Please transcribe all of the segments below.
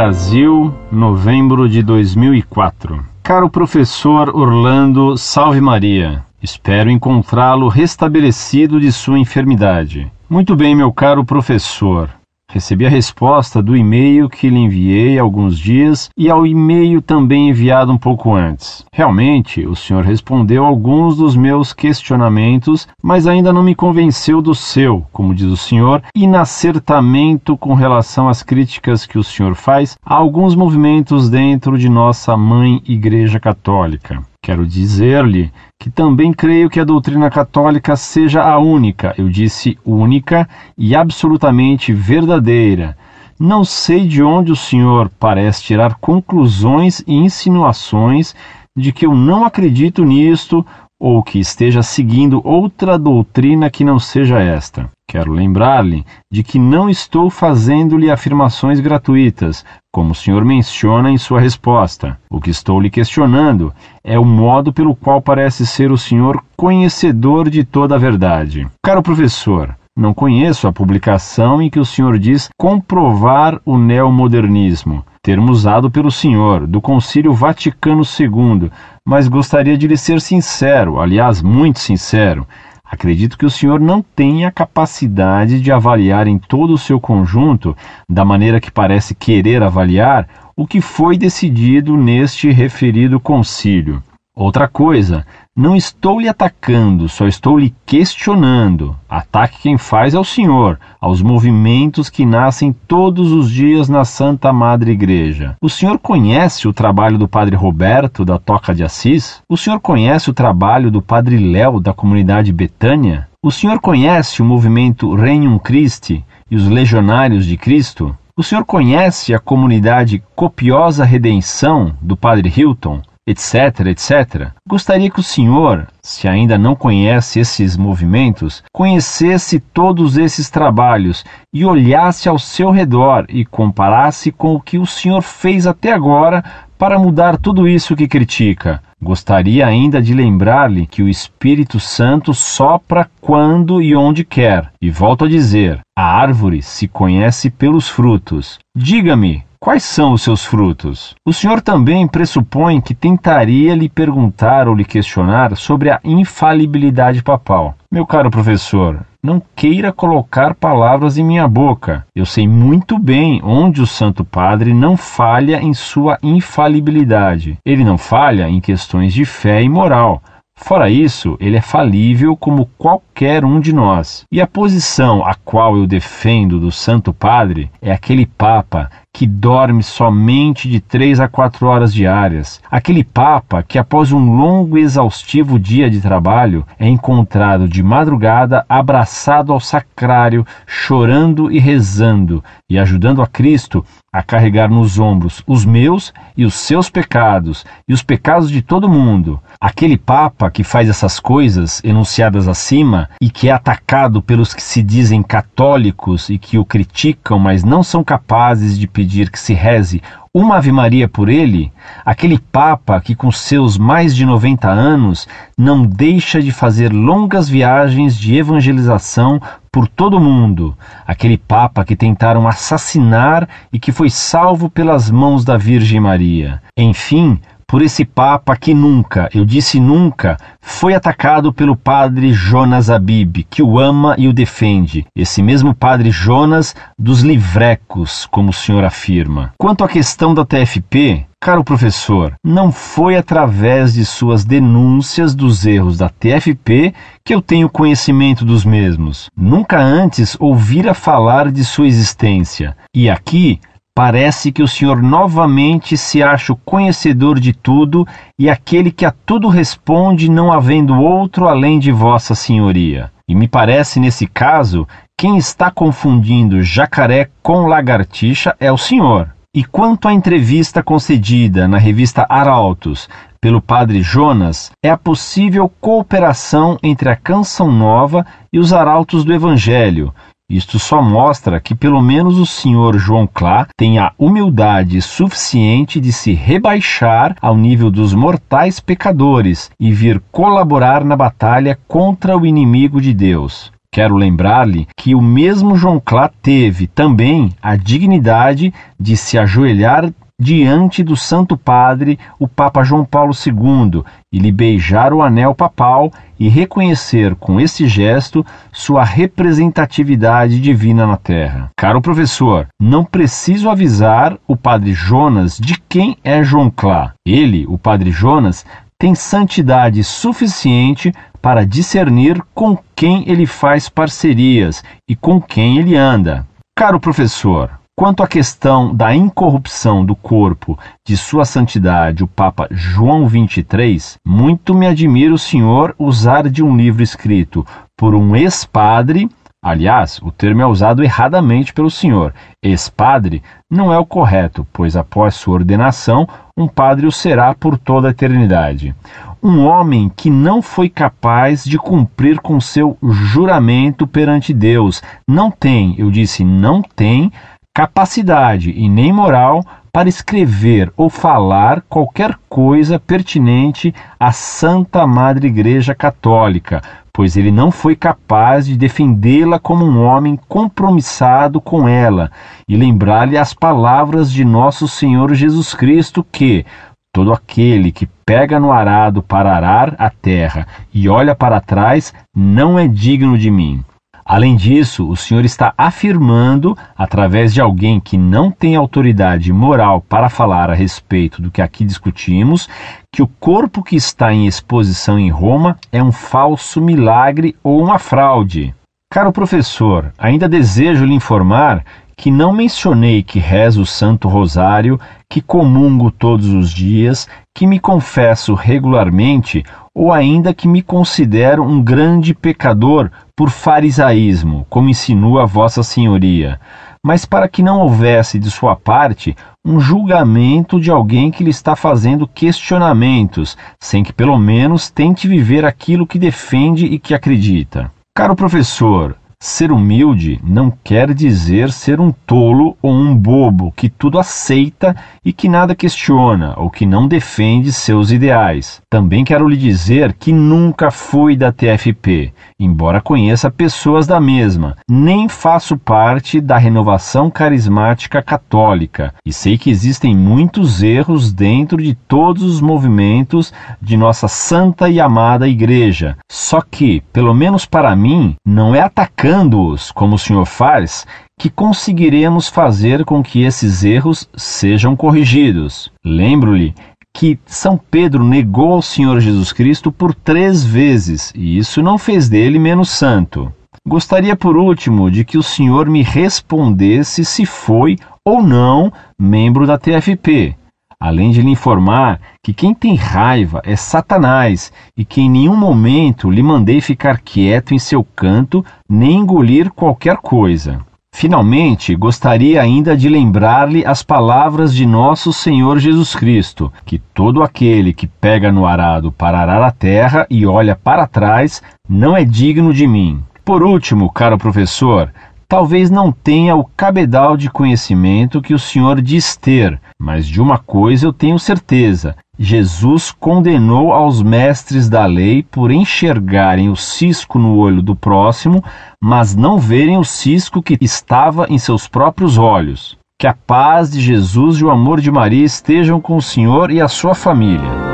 Brasil, novembro de 2004. Caro professor Orlando Salve Maria, espero encontrá-lo restabelecido de sua enfermidade. Muito bem, meu caro professor. Recebi a resposta do e-mail que lhe enviei há alguns dias e ao e-mail também enviado um pouco antes. Realmente, o senhor respondeu alguns dos meus questionamentos, mas ainda não me convenceu do seu, como diz o senhor, inacertamento com relação às críticas que o senhor faz a alguns movimentos dentro de nossa mãe Igreja Católica. Quero dizer-lhe que também creio que a doutrina católica seja a única, eu disse única e absolutamente verdadeira. Não sei de onde o senhor parece tirar conclusões e insinuações de que eu não acredito nisto ou que esteja seguindo outra doutrina que não seja esta. Quero lembrar-lhe de que não estou fazendo-lhe afirmações gratuitas, como o senhor menciona em sua resposta. O que estou lhe questionando é o modo pelo qual parece ser o senhor conhecedor de toda a verdade. Caro professor, não conheço a publicação em que o senhor diz comprovar o neomodernismo, termo usado pelo senhor, do Concílio Vaticano II, mas gostaria de lhe ser sincero, aliás, muito sincero. Acredito que o senhor não tenha capacidade de avaliar em todo o seu conjunto, da maneira que parece querer avaliar, o que foi decidido neste referido concílio. Outra coisa, não estou lhe atacando, só estou lhe questionando. Ataque quem faz é o Senhor, aos movimentos que nascem todos os dias na Santa Madre Igreja. O Senhor conhece o trabalho do Padre Roberto da Toca de Assis? O Senhor conhece o trabalho do Padre Léo da comunidade Betânia? O Senhor conhece o movimento Regnum Christi e os Legionários de Cristo? O senhor conhece a comunidade Copiosa Redenção do Padre Hilton? Etc, etc. Gostaria que o senhor, se ainda não conhece esses movimentos, conhecesse todos esses trabalhos e olhasse ao seu redor e comparasse com o que o senhor fez até agora para mudar tudo isso que critica. Gostaria ainda de lembrar-lhe que o Espírito Santo sopra quando e onde quer. E volto a dizer: a árvore se conhece pelos frutos. Diga-me, Quais são os seus frutos? O senhor também pressupõe que tentaria lhe perguntar ou lhe questionar sobre a infalibilidade papal. Meu caro professor, não queira colocar palavras em minha boca. Eu sei muito bem onde o Santo Padre não falha em sua infalibilidade. Ele não falha em questões de fé e moral. Fora isso, ele é falível como qualquer um de nós. E a posição a qual eu defendo do Santo Padre é aquele Papa que dorme somente de três a quatro horas diárias, aquele Papa que, após um longo e exaustivo dia de trabalho, é encontrado de madrugada abraçado ao sacrário, chorando e rezando, e ajudando a Cristo a carregar nos ombros os meus e os seus pecados e os pecados de todo mundo. Aquele Papa que faz essas coisas enunciadas acima e que é atacado pelos que se dizem católicos e que o criticam, mas não são capazes de pedir que se reze uma Ave Maria por ele, aquele Papa que, com seus mais de 90 anos, não deixa de fazer longas viagens de evangelização por todo o mundo, aquele Papa que tentaram assassinar e que foi salvo pelas mãos da Virgem Maria. Enfim, por esse Papa que nunca, eu disse nunca, foi atacado pelo padre Jonas Abib, que o ama e o defende. Esse mesmo padre Jonas dos livrecos, como o senhor afirma. Quanto à questão da TFP, Caro professor, não foi através de suas denúncias dos erros da TFP que eu tenho conhecimento dos mesmos. Nunca antes ouvira falar de sua existência. E aqui Parece que o senhor novamente se acha o conhecedor de tudo e aquele que a tudo responde, não havendo outro além de Vossa Senhoria. E me parece, nesse caso, quem está confundindo jacaré com lagartixa é o senhor. E quanto à entrevista concedida na revista Arautos pelo padre Jonas, é a possível cooperação entre a Canção Nova e os arautos do Evangelho, isto só mostra que pelo menos o senhor João Clá tem a humildade suficiente de se rebaixar ao nível dos mortais pecadores e vir colaborar na batalha contra o inimigo de Deus. Quero lembrar-lhe que o mesmo João Clá teve também a dignidade de se ajoelhar diante do Santo Padre, o Papa João Paulo II, e lhe beijar o anel papal e reconhecer com esse gesto sua representatividade divina na Terra. Caro professor, não preciso avisar o Padre Jonas de quem é João Clá. Ele, o Padre Jonas, tem santidade suficiente para discernir com quem ele faz parcerias e com quem ele anda. Caro professor, Quanto à questão da incorrupção do corpo de Sua Santidade, o Papa João XXIII, muito me admira o senhor usar de um livro escrito por um ex-padre. Aliás, o termo é usado erradamente pelo senhor. Ex-padre não é o correto, pois após sua ordenação, um padre o será por toda a eternidade um homem que não foi capaz de cumprir com seu juramento perante Deus. Não tem, eu disse, não tem capacidade e nem moral para escrever ou falar qualquer coisa pertinente à Santa Madre Igreja Católica, pois ele não foi capaz de defendê-la como um homem compromissado com ela e lembrar-lhe as palavras de nosso Senhor Jesus Cristo que todo aquele que pega no arado para arar a terra e olha para trás não é digno de mim. Além disso, o senhor está afirmando, através de alguém que não tem autoridade moral para falar a respeito do que aqui discutimos, que o corpo que está em exposição em Roma é um falso milagre ou uma fraude. Caro professor, ainda desejo lhe informar que não mencionei que rezo o Santo Rosário, que comungo todos os dias, que me confesso regularmente ou ainda que me considero um grande pecador por farisaísmo, como insinua Vossa Senhoria, mas para que não houvesse de sua parte um julgamento de alguém que lhe está fazendo questionamentos, sem que pelo menos tente viver aquilo que defende e que acredita. Caro professor, Ser humilde não quer dizer ser um tolo ou um bobo que tudo aceita e que nada questiona ou que não defende seus ideais. Também quero lhe dizer que nunca fui da TFP, embora conheça pessoas da mesma, nem faço parte da renovação carismática católica e sei que existem muitos erros dentro de todos os movimentos de nossa santa e amada Igreja. Só que, pelo menos para mim, não é atacando atacando-os como o Senhor faz, que conseguiremos fazer com que esses erros sejam corrigidos. Lembro-lhe que São Pedro negou ao Senhor Jesus Cristo por três vezes, e isso não fez dele menos santo. Gostaria, por último, de que o senhor me respondesse se foi ou não membro da TFP, além de lhe informar que quem tem raiva é Satanás e que em nenhum momento lhe mandei ficar quieto em seu canto nem engolir qualquer coisa. Finalmente, gostaria ainda de lembrar-lhe as palavras de nosso Senhor Jesus Cristo, que todo aquele que pega no arado para arar a terra e olha para trás não é digno de mim. Por último, caro professor, talvez não tenha o cabedal de conhecimento que o senhor diz ter, mas de uma coisa eu tenho certeza: Jesus condenou aos mestres da lei por enxergarem o cisco no olho do próximo, mas não verem o cisco que estava em seus próprios olhos. Que a paz de Jesus e o amor de Maria estejam com o Senhor e a sua família.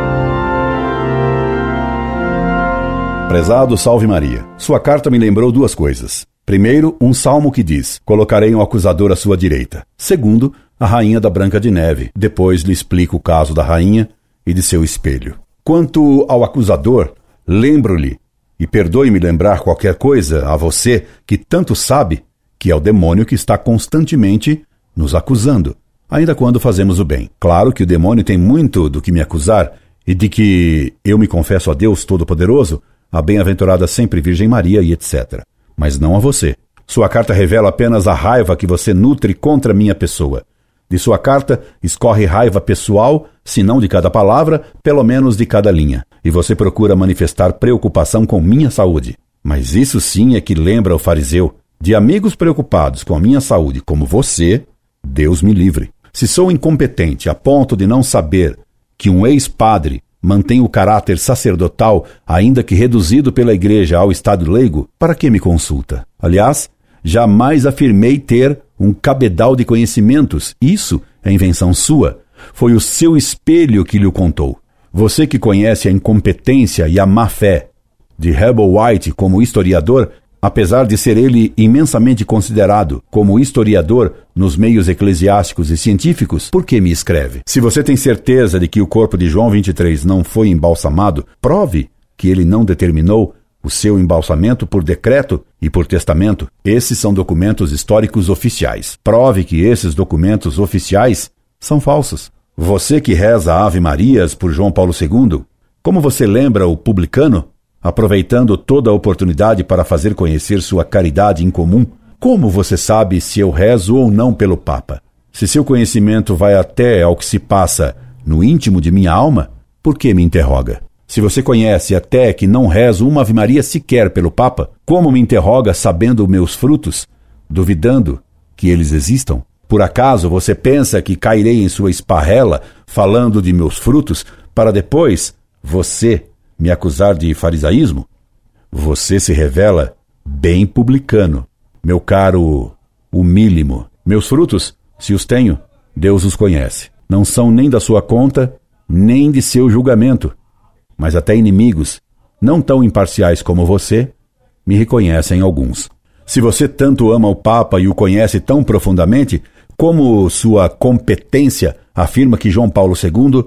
Prezado Salve Maria, sua carta me lembrou duas coisas. Primeiro, um salmo que diz: Colocarei um acusador à sua direita. Segundo, a rainha da Branca de Neve. Depois lhe explico o caso da rainha e de seu espelho. Quanto ao acusador, lembro-lhe, e perdoe-me lembrar qualquer coisa a você que tanto sabe que é o demônio que está constantemente nos acusando, ainda quando fazemos o bem. Claro que o demônio tem muito do que me acusar e de que eu me confesso a Deus Todo-Poderoso, a bem-aventurada sempre Virgem Maria e etc mas não a você. Sua carta revela apenas a raiva que você nutre contra minha pessoa. De sua carta escorre raiva pessoal, se não de cada palavra, pelo menos de cada linha. E você procura manifestar preocupação com minha saúde. Mas isso sim é que lembra o fariseu. De amigos preocupados com a minha saúde como você, Deus me livre. Se sou incompetente a ponto de não saber que um ex-padre mantém o caráter sacerdotal, ainda que reduzido pela igreja ao estado leigo, para que me consulta? Aliás, jamais afirmei ter um cabedal de conhecimentos. Isso é invenção sua. Foi o seu espelho que lhe o contou. Você que conhece a incompetência e a má fé de Herbal White como historiador, apesar de ser ele imensamente considerado como historiador nos meios eclesiásticos e científicos, por que me escreve? Se você tem certeza de que o corpo de João 23 não foi embalsamado, prove que ele não determinou o seu embalsamento por decreto e por testamento. Esses são documentos históricos oficiais. Prove que esses documentos oficiais são falsos. Você que reza Ave Marias por João Paulo II, como você lembra o publicano, aproveitando toda a oportunidade para fazer conhecer sua caridade em comum, como você sabe se eu rezo ou não pelo Papa? Se seu conhecimento vai até ao que se passa no íntimo de minha alma, por que me interroga? Se você conhece até que não rezo uma Ave Maria sequer pelo Papa, como me interroga sabendo meus frutos, duvidando que eles existam? Por acaso você pensa que cairei em sua esparrela falando de meus frutos para depois você me acusar de farisaísmo? Você se revela bem publicano, meu caro humílimo. Meus frutos, se os tenho, Deus os conhece. Não são nem da sua conta, nem de seu julgamento. Mas até inimigos, não tão imparciais como você, me reconhecem alguns. Se você tanto ama o Papa e o conhece tão profundamente, como sua competência afirma que João Paulo II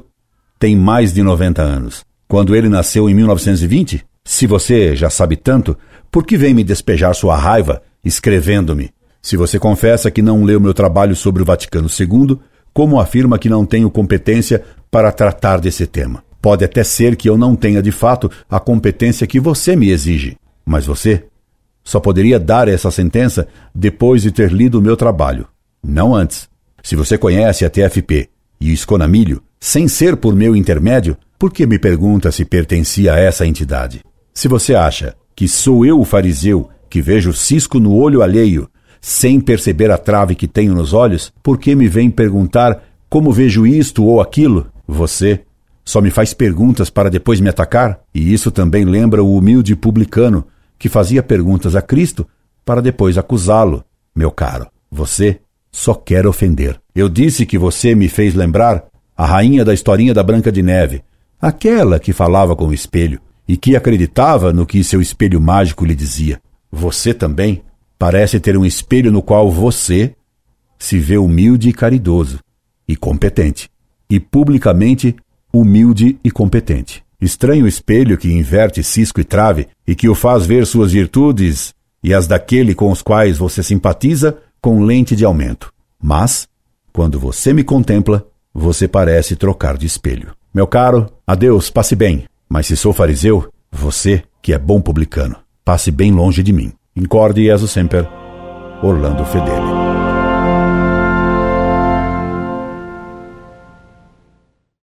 tem mais de 90 anos. Quando ele nasceu em 1920? Se você já sabe tanto, por que vem me despejar sua raiva escrevendo-me? Se você confessa que não leu meu trabalho sobre o Vaticano II, como afirma que não tenho competência para tratar desse tema? Pode até ser que eu não tenha de fato a competência que você me exige, mas você só poderia dar essa sentença depois de ter lido o meu trabalho não antes. Se você conhece a TFP e o Esconamilho, sem ser por meu intermédio, por que me pergunta se pertencia a essa entidade? Se você acha que sou eu o fariseu que vejo cisco no olho alheio, sem perceber a trave que tenho nos olhos, por que me vem perguntar como vejo isto ou aquilo? Você só me faz perguntas para depois me atacar? E isso também lembra o humilde publicano que fazia perguntas a Cristo para depois acusá-lo. Meu caro, você só quer ofender. Eu disse que você me fez lembrar a rainha da historinha da Branca de Neve, aquela que falava com o espelho e que acreditava no que seu espelho mágico lhe dizia. Você também parece ter um espelho no qual você se vê humilde e caridoso e competente, e publicamente humilde e competente. Estranho espelho que inverte cisco e trave e que o faz ver suas virtudes e as daquele com os quais você simpatiza com lente de aumento. Mas, quando você me contempla, você parece trocar de espelho. Meu caro, adeus, passe bem. Mas se sou fariseu, você, que é bom publicano, passe bem longe de mim. Incorde Jesus Semper, Orlando Fedeli.